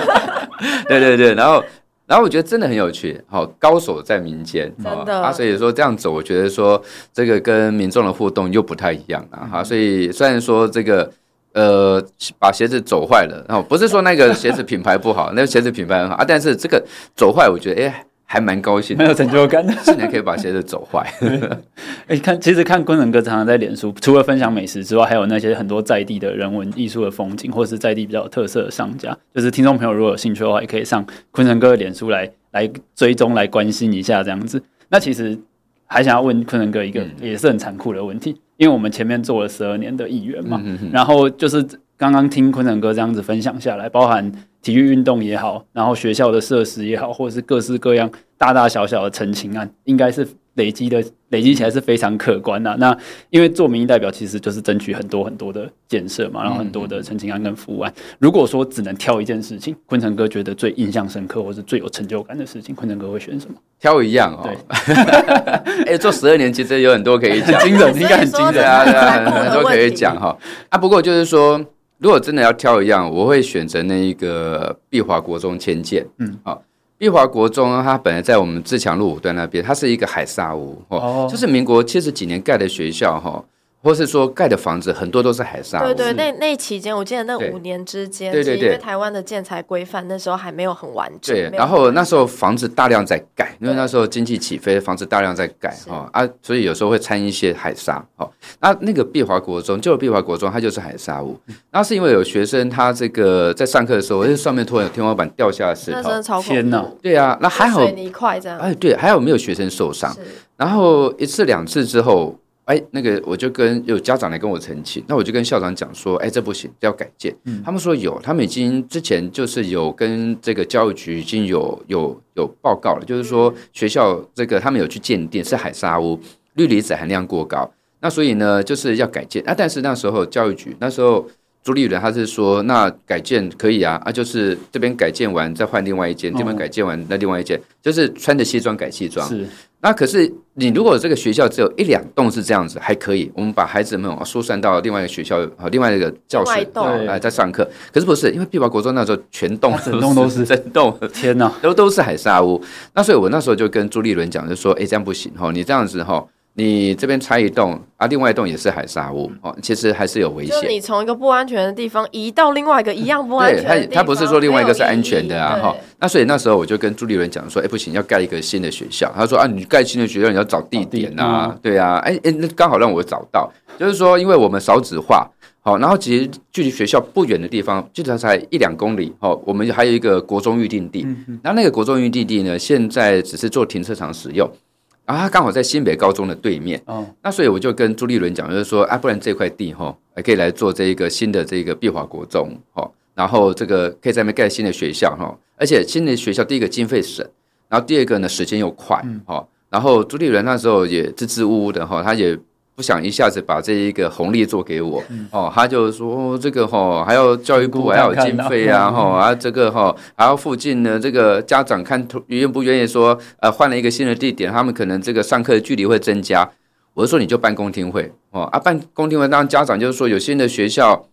[laughs] 对对对，然后。然后我觉得真的很有趣，好，高手在民间，真的啊，所以说这样走，我觉得说这个跟民众的互动又不太一样了哈。所以虽然说这个呃把鞋子走坏了，然后不是说那个鞋子品牌不好，那个鞋子品牌很好啊，但是这个走坏，我觉得哎。还蛮高兴，没有成就感，竟然可以把鞋子走坏。[laughs] 哎，看，其实看昆腾哥常常在脸书，除了分享美食之外，还有那些很多在地的人文艺术的风景，或者是在地比较有特色的商家。就是听众朋友如果有兴趣的话，也可以上昆腾哥的脸书来来追踪、来关心一下这样子。那其实还想要问昆腾哥一个也是很残酷的问题，因为我们前面做了十二年的议员嘛，然后就是刚刚听昆腾哥这样子分享下来，包含。体育运动也好，然后学校的设施也好，或者是各式各样大大小小的陈情案，应该是累积的，累积起来是非常可观的。那因为做民意代表，其实就是争取很多很多的建设嘛，然后很多的陈情案跟服务案。如果说只能挑一件事情，昆城哥觉得最印象深刻或是最有成就感的事情，昆城哥会选什么？挑一样哦。对，[laughs] 哎、欸，做十二年其实有很多可以讲，[laughs] 惊人 [laughs] 应该很惊人啊，对啊，很多可以讲哈。啊，不过就是说。如果真的要挑一样，我会选择那一个碧华国中迁建。嗯，好，碧华国中它本来在我们自强路五段那边，它是一个海沙屋，哦，就是民国七十几年盖的学校，哈。或是说盖的房子很多都是海沙屋，对对，那那期间我记得那五年之间，对对对，因为台湾的建材规范那时候还没有很完整，对，然后那时候房子大量在盖，因为那时候经济起飞，房子大量在盖哈啊，所以有时候会掺一些海沙哈。那那个碧华国中，就碧华国中，它就是海沙屋。那是因为有学生他这个在上课的时候，因上面突然有天花板掉下的石头，那真的超天呐，对啊，那还好水泥块这样，哎对，还好没有学生受伤。然后一次两次之后。哎，那个我就跟有家长来跟我澄清，那我就跟校长讲说，哎，这不行，要改建。嗯，他们说有，他们已经之前就是有跟这个教育局已经有有有报告了，就是说学校这个他们有去鉴定是海沙屋，氯离子含量过高，那所以呢就是要改建啊。但是那时候教育局那时候朱立伦他是说，那改建可以啊，啊就是这边改建完再换另外一间，这边改建完那另外一间，就是穿着西装改西装。是。那可是你如果这个学校只有一两栋是这样子还可以，我们把孩子们疏散到另外一个学校和另外一个教室来在上课。可是不是因为碧华国中那时候全栋 [laughs] [laughs] 整栋都是 [laughs] 整栋，天哪，都都是海沙屋。那所以我那时候就跟朱立伦讲，就说哎这样不行哈，你这样子哈。你这边拆一栋啊，另外一栋也是海沙屋哦，其实还是有危险。就你从一个不安全的地方移到另外一个一样不安全的地方，对，他他不是说另外一个是安全的啊哈。那所以那时候我就跟朱立伦讲说，哎不行，要盖一个新的学校。他说啊，你盖新的学校你要找地点啊，对啊，哎哎，那刚好让我找到，就是说因为我们少子化，好，然后其实距离学校不远的地方，就才才一两公里，哦，我们还有一个国中预定地，然后那个国中预定地呢，现在只是做停车场使用。然后他刚好在新北高中的对面，哦，那所以我就跟朱立伦讲，就是说啊，不然这块地哈，还可以来做这一个新的这个碧华国中，哈，然后这个可以在那边盖新的学校，哈，而且新的学校第一个经费省，然后第二个呢时间又快，哈，然后朱立伦那时候也支支吾吾的哈，他也。不想一下子把这一个红利做给我，嗯、哦，他就说这个哈、哦、还要教育部还要有经费啊，哈、[laughs] 嗯、啊这个哈、哦、还要附近呢这个家长看愿不愿意说呃换了一个新的地点，他们可能这个上课的距离会增加。我就说你就办公听会。哦啊办公听会，当家长就是说有新的学校。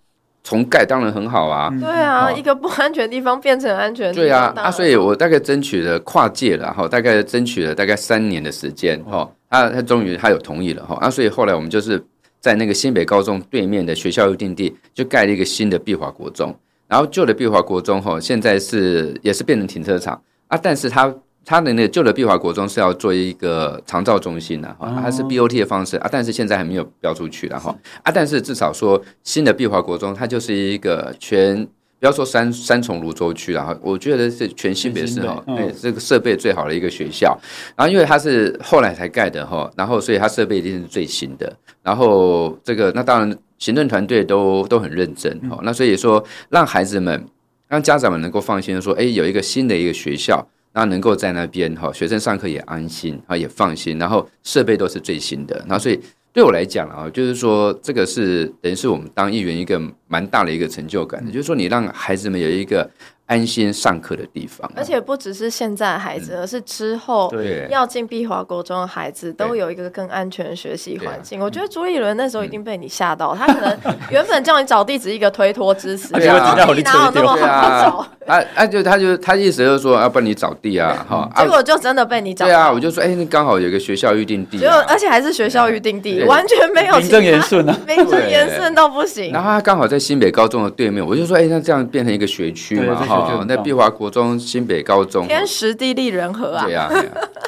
重盖当然很好啊，对啊，哦、一个不安全的地方变成安全的地方，对啊，啊，所以我大概争取了跨界了哈，大概争取了大概三年的时间哈，他他终于他有同意了哈，啊，所以后来我们就是在那个新北高中对面的学校预定地就盖了一个新的碧华国中，然后旧的碧华国中哈现在是也是变成停车场。啊，但是它。他的那个旧的碧华国中是要做一个长照中心的哈，它是 BOT 的方式。啊，但是现在还没有标出去了哈。啊，但是至少说新的碧华国中，它就是一个全不要说三三重芦洲区了哈，我觉得是全新北市哈，对这个设备最好的一个学校，然后因为它是后来才盖的哈，然后所以它设备一定是最新的，然后这个那当然行政团队都都很认真哈，那所以说让孩子们让家长们能够放心的说，哎，有一个新的一个学校。那能够在那边哈，学生上课也安心啊，也放心，然后设备都是最新的，然后所以对我来讲啊，就是说这个是等于是我们当议员一个蛮大的一个成就感也，就是说你让孩子们有一个安心上课的地方，而且不只是现在的孩子，而是之后要进碧华国中的孩子，都有一个更安全的学习环境。我觉得朱立伦那时候一定被你吓到，他可能原本叫你找地址一个推脱之词，对啊，哪有那么好找？啊啊，就他就他意思就是说要帮你找地啊，哈，结果就真的被你找。对啊，我就说，哎，那刚好有个学校预定地，就而且还是学校预定地，完全没有名正言顺啊，名正言顺到不行。然后他刚好在新北高中的对面，我就说，哎，那这样变成一个学区嘛，哈。哦，那碧华国中、新北高中，天时地利人和啊！对呀，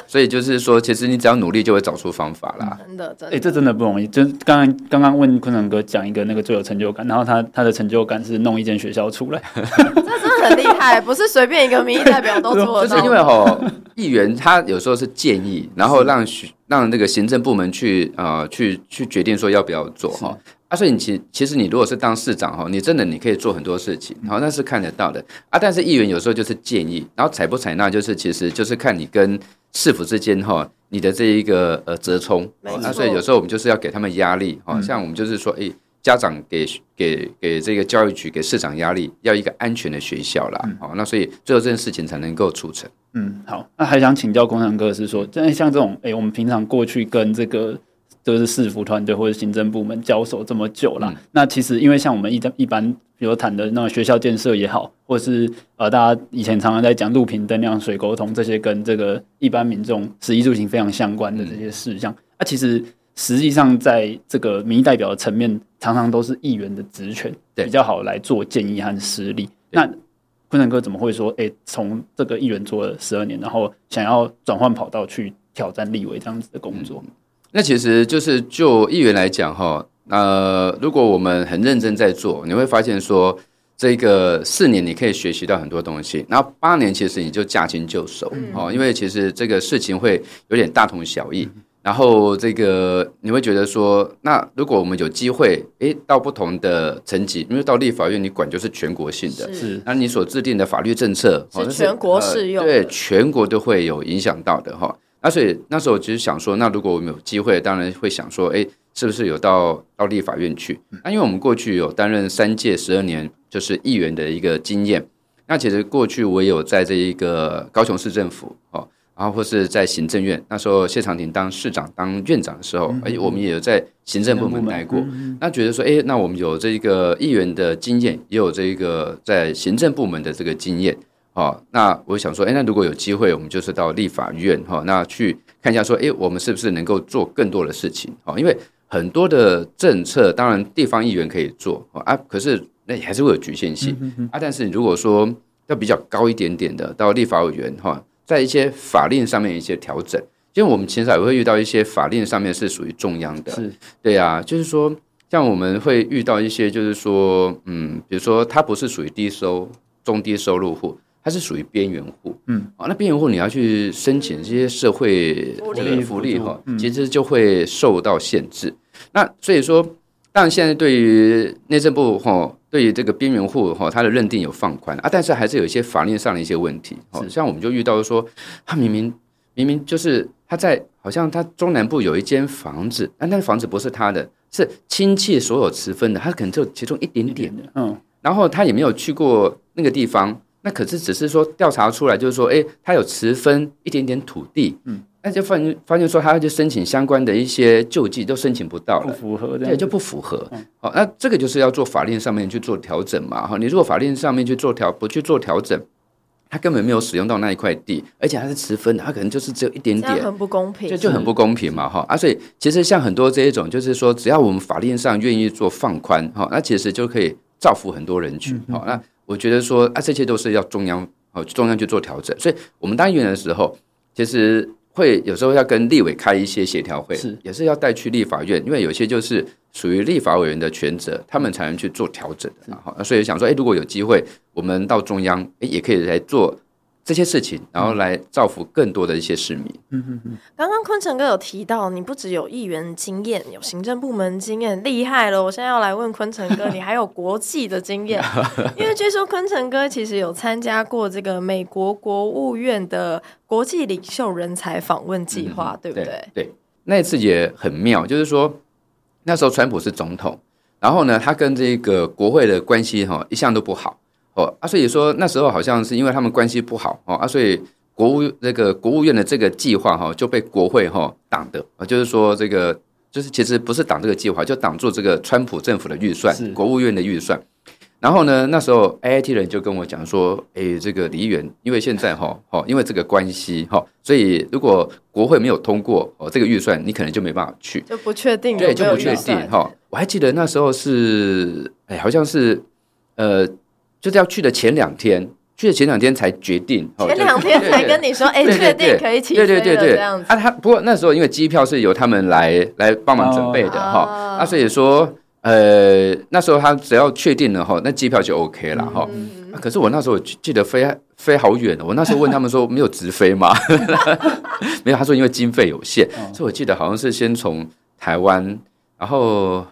所以就是说，其实你只要努力，就会找出方法啦。真的，真的，哎，这真的不容易。就是刚刚刚刚问坤成哥讲一个那个最有成就感，然后他他的成就感是弄一间学校出来，[laughs] 这真的很厉害，不是随便一个民意代表都做得到。就是因为哈，议员他有时候是建议，然后让让那个行政部门去呃去去决定说要不要做哈。啊，所以你其其实你如果是当市长哈，你真的你可以做很多事情，好，那是看得到的啊。但是议员有时候就是建议，然后采不采纳，就是其实就是看你跟市府之间哈，你的这一个呃折冲。那所以有时候我们就是要给他们压力，好像我们就是说，哎，家长给给给这个教育局给市长压力，要一个安全的学校啦。好，那所以最后这件事情才能够促成。嗯，好，那还想请教工商哥是说，真的像这种，哎，我们平常过去跟这个。就是市府团队或者行政部门交手这么久了，嗯、那其实因为像我们一一般，比如谈的那种学校建设也好，或是呃，大家以前常常在讲路平灯亮、水沟通这些跟这个一般民众食衣住行非常相关的这些事项，那、嗯啊、其实实际上在这个民意代表的层面，常常都是议员的职权比较好来做建议和施力。那昆城哥怎么会说，哎、欸，从这个议员做了十二年，然后想要转换跑道去挑战立委这样子的工作？嗯那其实就是就议员来讲哈，呃，如果我们很认真在做，你会发现说，这个四年你可以学习到很多东西，然后八年其实你就驾轻就熟哦，因为其实这个事情会有点大同小异，然后这个你会觉得说，那如果我们有机会，诶，到不同的层级，因为到立法院你管就是全国性的，是，那你所制定的法律政策是全国适用，对，全国都会有影响到的哈。那所以那时候我其实想说，那如果我们有机会，当然会想说，哎，是不是有到到立法院去？那因为我们过去有担任三届十二年就是议员的一个经验。那其实过去我也有在这一个高雄市政府哦，然后或是在行政院，那时候谢长廷当市长当院长的时候，哎，我们也有在行政部门待过。那觉得说，哎，那我们有这个议员的经验，也有这个在行政部门的这个经验。哦，那我想说，哎，那如果有机会，我们就是到立法院哈，那去看一下，说，哎，我们是不是能够做更多的事情？哦，因为很多的政策，当然地方议员可以做啊，可是那还是会有局限性啊。但是如果说要比较高一点点的，到立法委员哈，在一些法令上面一些调整，因为我们其实也会遇到一些法令上面是属于中央的，是对啊，就是说，像我们会遇到一些，就是说，嗯，比如说它不是属于低收、中低收入户。它是属于边缘户，嗯，啊，那边缘户你要去申请这些社会这个福利哈，其实就会受到限制。那所以说，当然现在对于内政部哈，对于这个边缘户哈，它的认定有放宽啊，但是还是有一些法律上的一些问题。哦像我们就遇到说，他明明明明就是他在好像他中南部有一间房子，但那个房子不是他的，是亲戚所有持分的，他可能就其中一点点的，嗯，然后他也没有去过那个地方。那可是只是说调查出来，就是说，哎，他有持分一点点土地，嗯，那就发现发现说，他要去申请相关的一些救济都申请不到了，不符合，对，就不符合。好，那这个就是要做法令上面去做调整嘛，哈，你如果法令上面去做调不去做调整，他根本没有使用到那一块地，而且他是持分的，他可能就是只有一点点，很不公平，就就很不公平嘛，哈啊，所以其实像很多这一种，就是说，只要我们法令上愿意做放宽，哈，那其实就可以造福很多人群，好，那。我觉得说啊，这些都是要中央哦，中央去做调整。所以，我们当议员的时候，其实会有时候要跟立委开一些协调会，是也是要带去立法院，因为有些就是属于立法委员的权责，他们才能去做调整的。好，所以想说，哎，如果有机会，我们到中央，哎，也可以来做。这些事情，然后来造福更多的一些市民。嗯嗯嗯。刚刚坤城哥有提到，你不只有议员经验，有行政部门经验，厉害了。我现在要来问坤城哥，你还有国际的经验，[laughs] 因为据说坤城哥其实有参加过这个美国国务院的国际领袖人才访问计划，嗯、对不对？对，对，那一次也很妙，就是说那时候川普是总统，然后呢，他跟这个国会的关系哈一向都不好。哦啊，所以说那时候好像是因为他们关系不好哦啊，所以国务那个国务院的这个计划哈就被国会哈挡的啊，就是说这个就是其实不是挡这个计划，就挡住这个川普政府的预算，国务院的预算。然后呢，那时候 AIT 人就跟我讲说，哎，这个李议员，因为现在哈，哦，因为这个关系哈，所以如果国会没有通过哦这个预算，你可能就没办法去，就不确定，对，就不确定哈。我还记得那时候是，哎，好像是，呃，就是要去的前两天，去的前两天才决定，前两天才跟你说，哎，确定可以起飞了，对对对对，这样子。啊，他不过那时候因为机票是由他们来来帮忙准备的哈，啊，所以说。呃，那时候他只要确定了哈，那机票就 OK 了哈、嗯啊。可是我那时候记得飞飞好远，我那时候问他们说没有直飞吗？[laughs] 没有，他说因为经费有限，哦、所以我记得好像是先从台湾，然后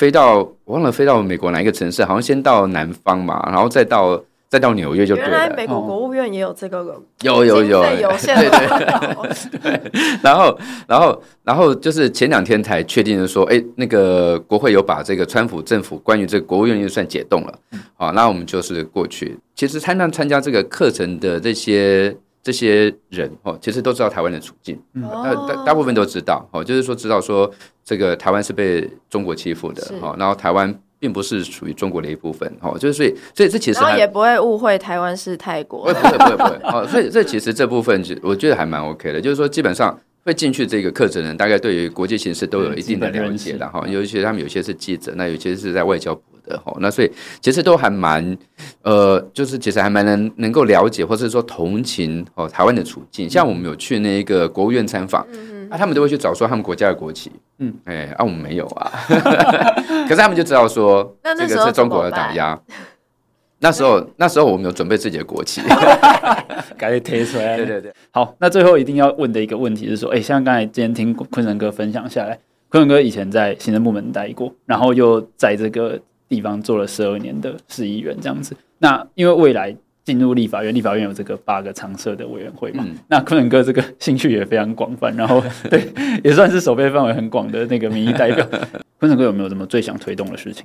飞到我忘了飞到美国哪一个城市，好像先到南方嘛，然后再到。再到纽约就对了。原来美国国务院也有这个个有有有有限的 [laughs] 对，然后然后然后就是前两天才确定的说，哎，那个国会有把这个川普政府关于这个国务院预算解冻了。好，那我们就是过去。其实参加参加这个课程的这些这些人哦，其实都知道台湾的处境，大大大部分都知道哦，就是说知道说这个台湾是被中国欺负的，哦，然后台湾。并不是属于中国的一部分，哦，就是所以，所以这其实也不会误会台湾是泰国，不会，不会，不会，不会，哦，所以这其实这部分，我觉得还蛮 OK 的，就是说基本上会进去这个课程的人，大概对于国际形势都有一定的了解的哈，尤其他们有些是记者，那有些是在外交部的，哈，那所以其实都还蛮，呃，就是其实还蛮能能够了解，或者说同情哦台湾的处境，像我们有去那个国务院参访。嗯啊，他们都会去找说他们国家的国旗，嗯，哎，啊，我们没有啊，[laughs] 可是他们就知道说 [laughs] 这个是中国的打压。那时候，那时候我们有准备自己的国旗，[laughs] 赶紧贴出来。对对对，好，那最后一定要问的一个问题是说，哎，像刚才今天听坤成哥分享下来，坤成哥以前在行政部门待过，然后又在这个地方做了十二年的市议员这样子，那因为未来。进入立法院，立法院有这个八个常设的委员会嘛？嗯、那坤仁哥这个兴趣也非常广泛，然后 [laughs] 对，也算是守备范围很广的那个民意代表。[laughs] 坤仁哥有没有什么最想推动的事情？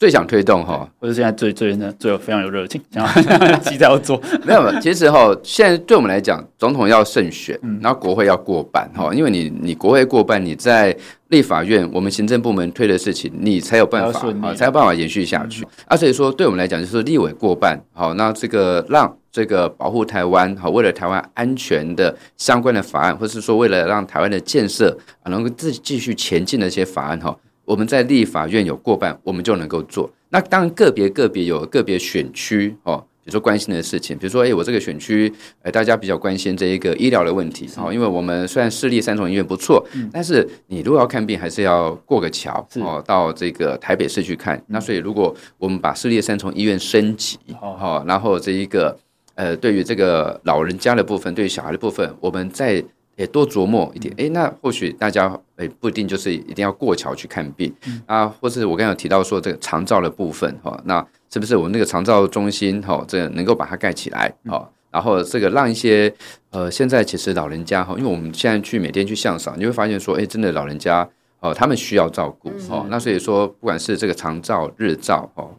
最想推动哈，或者现在最最呢最有非常有热情，想要 [laughs] 急着要做。[laughs] 没有，其实哈，现在对我们来讲，总统要胜选，然后国会要过半哈，因为你你国会过半，你在立法院，我们行政部门推的事情，你才有办法啊，才有办法延续下去。啊，所以说对我们来讲，就是立委过半，好，那这个让这个保护台湾，好，为了台湾安全的相关的法案，或是说为了让台湾的建设啊能够自继续前进的一些法案哈。我们在立法院有过半，我们就能够做。那当然个别个别有个别选区哦，比如说关心的事情，比如说，哎，我这个选区，哎，大家比较关心这一个医疗的问题哦，因为我们虽然市立三重医院不错，但是你如果要看病，还是要过个桥哦，到这个台北市去看。那所以，如果我们把市立三重医院升级，哦，然后这一个呃，对于这个老人家的部分，对于小孩的部分，我们在。也多琢磨一点，哎，那或许大家哎不一定就是一定要过桥去看病啊，或是我刚刚有提到说这个长照的部分哈，那是不是我们那个长照中心哈，这能够把它盖起来哈，然后这个让一些呃现在其实老人家哈，因为我们现在去每天去向上，你会发现说，哎，真的老人家哦，他们需要照顾哦，那所以说不管是这个长照、日照哦。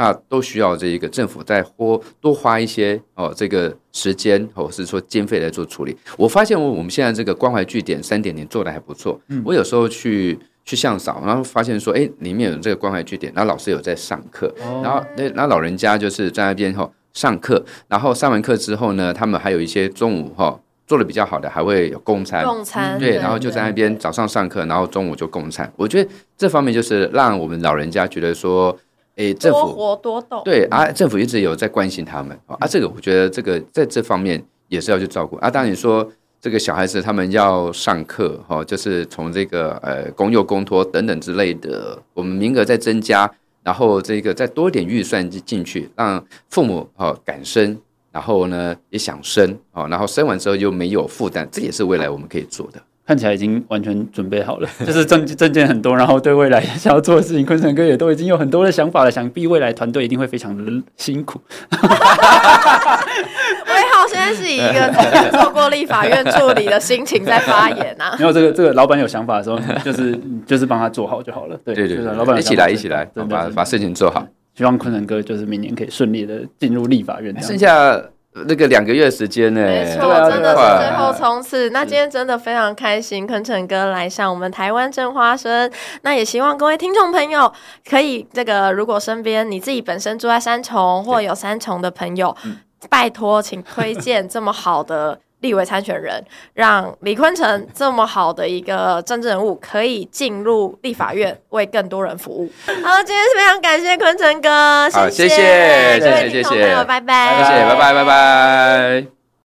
那都需要这一个政府再多多花一些哦，这个时间或者是说经费来做处理。我发现我我们现在这个关怀据点三点零做的还不错。嗯，我有时候去去向扫，然后发现说，哎，里面有这个关怀据点，然后老师有在上课，哦、然后那那老人家就是在那边哈上课，然后上完课之后呢，他们还有一些中午哈做的比较好的，还会有供餐，供餐对，然后就在那边早上上课，然后中午就供餐。我觉得这方面就是让我们老人家觉得说。诶，政府多活多动对啊，政府一直有在关心他们啊。这个我觉得这个在这方面也是要去照顾啊。当然你说这个小孩子他们要上课哈，就是从这个呃公幼公托等等之类的，我们名额再增加，然后这个再多一点预算进进去，让父母哦敢生，然后呢也想生哦，然后生完之后又没有负担，这也是未来我们可以做的。看起来已经完全准备好了，[laughs] 就是证证件很多，然后对未来想要做的事情，坤城哥也都已经有很多的想法了。想必未来团队一定会非常的辛苦。[laughs] 魏浩现在是以一个曾经做过立法院助理的心情在发言啊。[laughs] 没有这个这个老板有想法的时候，就是就是帮他做好就好了。对对对，老板一起来一起来，把把事情做好。希望坤城哥就是明年可以顺利的进入立法院。剩下。那个两个月时间呢？没错，真的是最后冲刺。那今天真的非常开心，坤成哥来上我们台湾正花生。那也希望各位听众朋友可以这个，如果身边你自己本身住在三重，或有三重的朋友，拜托，请推荐这么好的。立委参选人，让李坤城这么好的一个政治人物可以进入立法院，为更多人服务。[laughs] 好，今天非常感谢坤城哥，谢谢，谢谢，谢谢，谢谢，拜拜，谢谢，拜拜，拜拜。